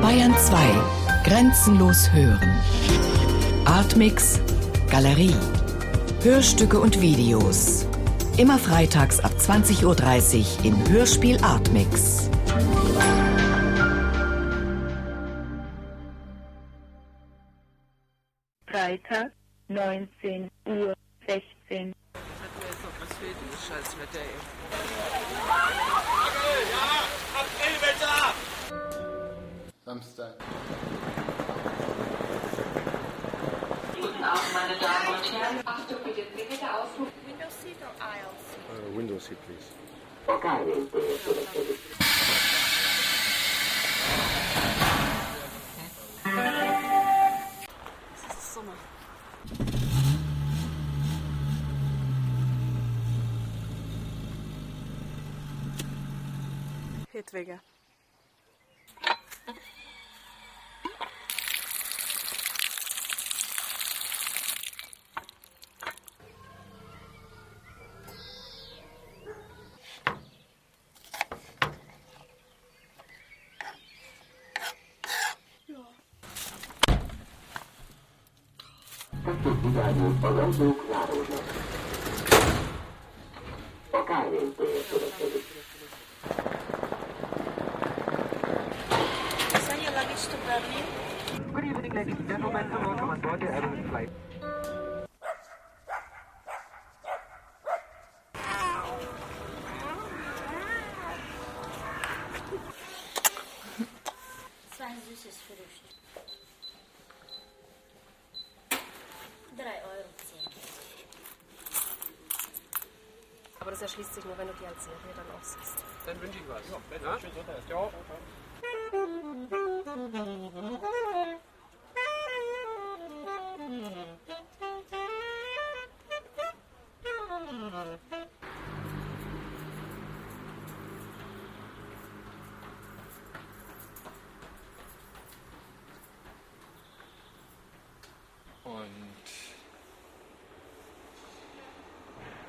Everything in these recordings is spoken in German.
Bayern 2. Grenzenlos hören. Artmix. Galerie. Hörstücke und Videos. Immer freitags ab 20.30 Uhr im Hörspiel Artmix. Freitag, 19 Uhr 16. Hat mir jetzt noch was fehlt, dieses Scheißwetter ey. Samstag. Guten Abend, meine Damen und Herren. Achtung bitte, bitte Ausflug. Uh, window seat, please. Das ist Sommer. Hedwige. Good evening, ladies and gentlemen, welcome aboard your Evelyn flight. Sen de ses verirsin. 3 Euro zählen. Aber das erschließt sich nur, wenn du die als Serie dann auch siehst. Dann wünsche ich was. Ja, ja? Schönen Sonntag. Ciao.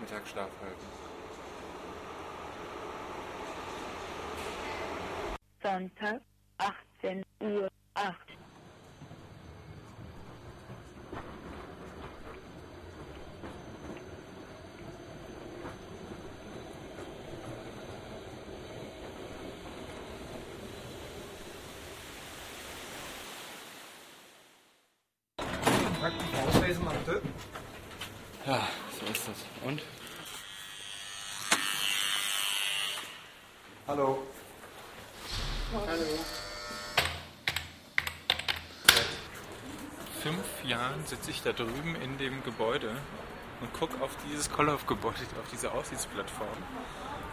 Mittagsschlaf halten. Sonntag, 18 Uhr 8. Auslesen mal bitte. Ja, so ist das. Und? Hallo. fünf Jahren sitze ich da drüben in dem Gebäude und gucke auf dieses Kollhoff-Gebäude, auf diese Aussichtsplattform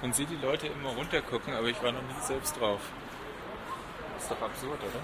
und sehe die Leute immer runtergucken, aber ich war noch nie selbst drauf. Ist doch absurd, oder?